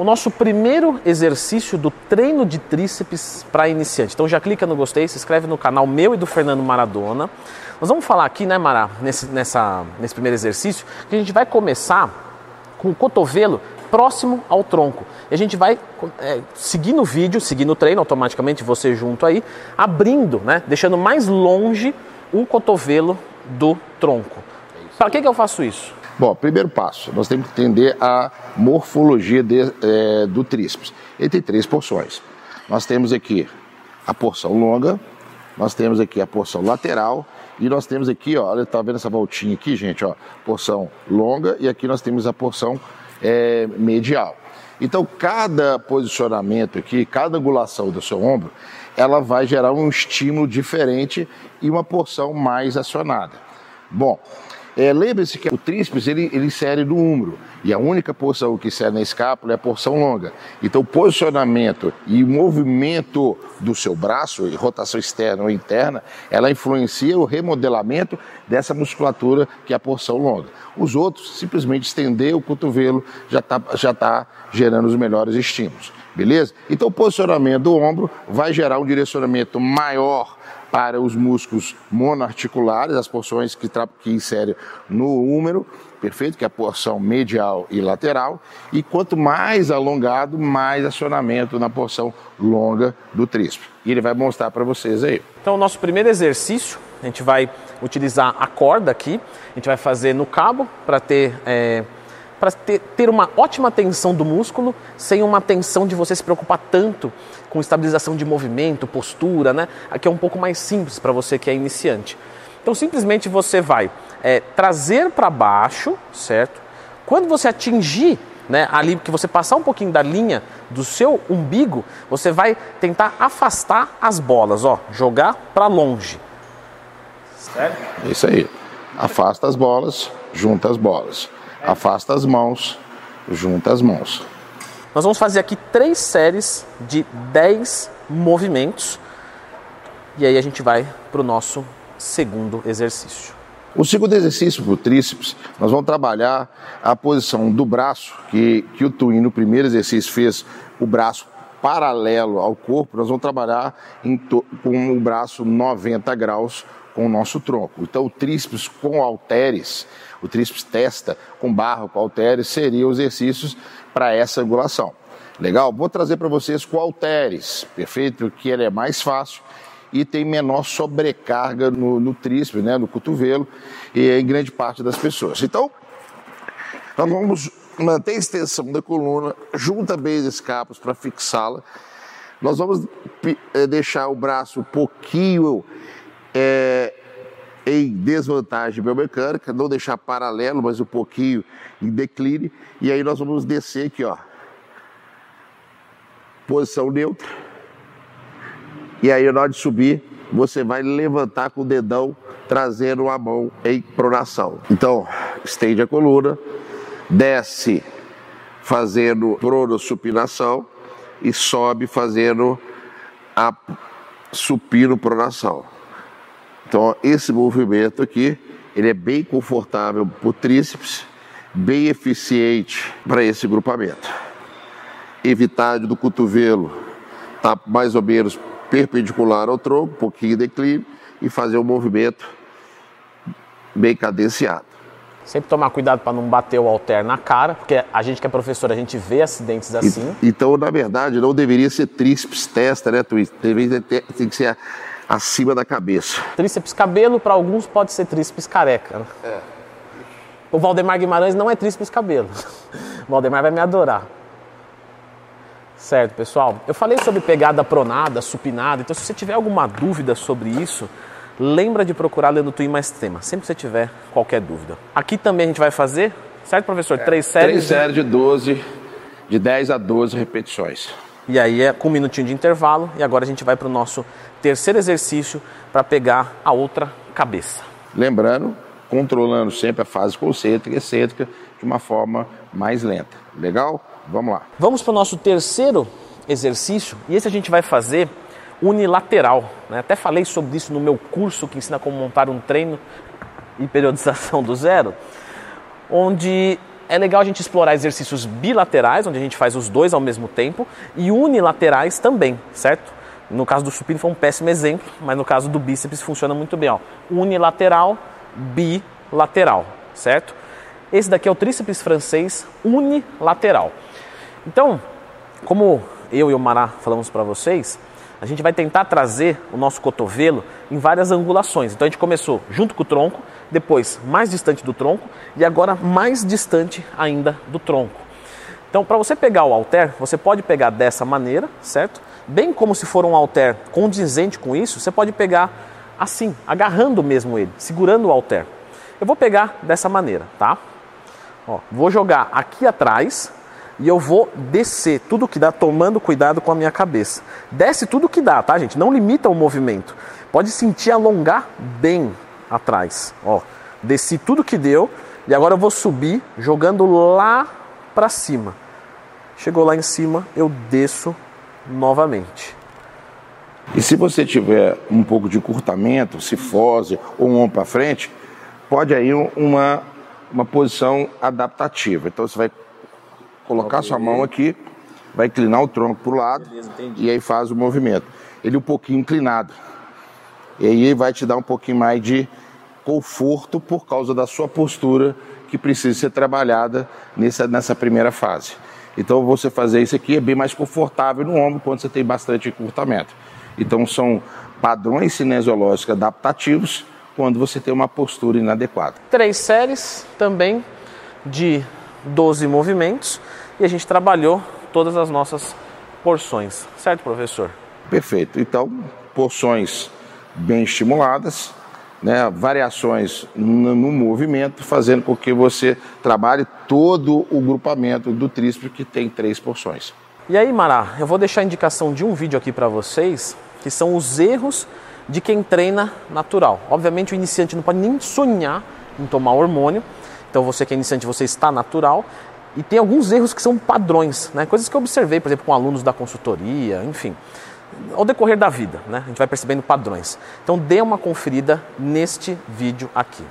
o nosso primeiro exercício do treino de tríceps para iniciante. Então já clica no gostei, se inscreve no canal meu e do Fernando Maradona. Nós vamos falar aqui, né, Mara, nesse, nessa, nesse primeiro exercício, que a gente vai começar com o cotovelo próximo ao tronco. E a gente vai é, seguindo o vídeo, seguindo o treino, automaticamente você junto aí, abrindo, né, deixando mais longe o cotovelo do tronco. Para que, que eu faço isso? Bom, primeiro passo, nós temos que entender a morfologia de, é, do tríceps. Ele tem três porções. Nós temos aqui a porção longa, nós temos aqui a porção lateral e nós temos aqui, ó, olha, tá vendo essa voltinha aqui, gente, ó, porção longa e aqui nós temos a porção é, medial. Então, cada posicionamento aqui, cada angulação do seu ombro, ela vai gerar um estímulo diferente e uma porção mais acionada. Bom, é, Lembre-se que o tríceps ele, ele insere no úmero e a única porção que insere na escápula é a porção longa. Então, o posicionamento e o movimento do seu braço, rotação externa ou interna, ela influencia o remodelamento dessa musculatura que é a porção longa. Os outros, simplesmente estender o cotovelo, já está já tá gerando os melhores estímulos. Beleza? Então, o posicionamento do ombro vai gerar um direcionamento maior para os músculos monoarticulares, as porções que, que inserem no úmero, perfeito? Que é a porção medial e lateral. E quanto mais alongado, mais acionamento na porção longa do tríceps. E ele vai mostrar para vocês aí. Então, o nosso primeiro exercício, a gente vai utilizar a corda aqui, a gente vai fazer no cabo para ter. É para ter, ter uma ótima tensão do músculo, sem uma tensão de você se preocupar tanto com estabilização de movimento, postura, né? Aqui é um pouco mais simples para você que é iniciante. Então, simplesmente você vai é, trazer para baixo, certo? Quando você atingir né, ali que você passar um pouquinho da linha do seu umbigo, você vai tentar afastar as bolas, ó, jogar para longe. Certo? Isso aí. Afasta as bolas, junta as bolas. Afasta as mãos, junta as mãos. Nós vamos fazer aqui três séries de 10 movimentos e aí a gente vai para o nosso segundo exercício. O segundo exercício para o tríceps, nós vamos trabalhar a posição do braço, que, que o Twin no primeiro exercício fez o braço paralelo ao corpo, nós vamos trabalhar com o braço 90 graus com o nosso tronco. Então o tríceps com halteres o tríceps testa com barra, com halteres, seriam exercícios para essa angulação. Legal? Vou trazer para vocês com halteres, perfeito? Que ele é mais fácil e tem menor sobrecarga no, no tríceps, né, no cotovelo e em grande parte das pessoas. Então, nós vamos manter a extensão da coluna, junta bem as escapas para fixá-la. Nós vamos eh, deixar o braço um pouquinho é, em desvantagem biomecânica, não deixar paralelo, mas um pouquinho em declínio. E aí nós vamos descer aqui, ó. Posição neutra. E aí na hora de subir, você vai levantar com o dedão, trazendo a mão em pronação. Então, estende a coluna, desce fazendo pronossupinação e sobe fazendo a supino pronação. Então, esse movimento aqui, ele é bem confortável para o tríceps, bem eficiente para esse grupamento. Evitar do cotovelo estar tá mais ou menos perpendicular ao tronco, um pouquinho de declínio, e fazer um movimento bem cadenciado. Sempre tomar cuidado para não bater o halter na cara, porque a gente que é professor, a gente vê acidentes assim. E, então, na verdade, não deveria ser tríceps testa, né, Twist? Deveria ter, tem que ser acima da cabeça. Tríceps cabelo, para alguns pode ser tríceps careca. Né? É. O Valdemar Guimarães não é tríceps cabelo. O Valdemar vai me adorar. Certo, pessoal? Eu falei sobre pegada pronada, supinada, então se você tiver alguma dúvida sobre isso, lembra de procurar lendo Twin Mais Tema, sempre que você tiver qualquer dúvida. Aqui também a gente vai fazer, certo, professor? É, três séries? Três séries de 12, de 10 a 12 repetições. E aí é com um minutinho de intervalo e agora a gente vai para o nosso terceiro exercício para pegar a outra cabeça. Lembrando, controlando sempre a fase concêntrica e excêntrica de uma forma mais lenta. Legal? Vamos lá. Vamos para o nosso terceiro exercício e esse a gente vai fazer unilateral. Né? Até falei sobre isso no meu curso que ensina como montar um treino e periodização do zero, onde é legal a gente explorar exercícios bilaterais, onde a gente faz os dois ao mesmo tempo, e unilaterais também, certo? No caso do supino foi um péssimo exemplo, mas no caso do bíceps funciona muito bem. Ó. Unilateral, bilateral, certo? Esse daqui é o tríceps francês unilateral. Então, como eu e o Mará falamos para vocês, a gente vai tentar trazer o nosso cotovelo em várias angulações. Então a gente começou junto com o tronco, depois mais distante do tronco e agora mais distante ainda do tronco. Então, para você pegar o halter, você pode pegar dessa maneira, certo? Bem como se for um halter condizente com isso, você pode pegar assim, agarrando mesmo ele, segurando o halter. Eu vou pegar dessa maneira, tá? Ó, vou jogar aqui atrás e eu vou descer tudo que dá, tomando cuidado com a minha cabeça. Desce tudo que dá, tá, gente? Não limita o movimento. Pode sentir alongar bem atrás. Ó, desci tudo que deu e agora eu vou subir jogando lá para cima. Chegou lá em cima, eu desço novamente. E se você tiver um pouco de curtamento, cifose ou um ombro para frente, pode aí uma, uma posição adaptativa. Então você vai colocar sua mão aqui, vai inclinar o tronco para o lado Beleza, e aí faz o movimento. Ele um pouquinho inclinado. E aí vai te dar um pouquinho mais de conforto por causa da sua postura que precisa ser trabalhada nessa, nessa primeira fase. Então você fazer isso aqui é bem mais confortável no ombro quando você tem bastante encurtamento. Então são padrões cinesiológicos adaptativos quando você tem uma postura inadequada. Três séries também de 12 movimentos e a gente trabalhou todas as nossas porções, certo, professor? Perfeito. Então, porções bem estimuladas, né, variações no, no, movimento, fazendo com que você trabalhe todo o grupamento do tríceps que tem três porções. E aí, Mará, eu vou deixar a indicação de um vídeo aqui para vocês, que são os erros de quem treina natural. Obviamente, o iniciante não pode nem sonhar em tomar hormônio. Então, você que é iniciante, você está natural. E tem alguns erros que são padrões, né? coisas que eu observei, por exemplo, com alunos da consultoria, enfim ao decorrer da vida, né? A gente vai percebendo padrões. Então dê uma conferida neste vídeo aqui.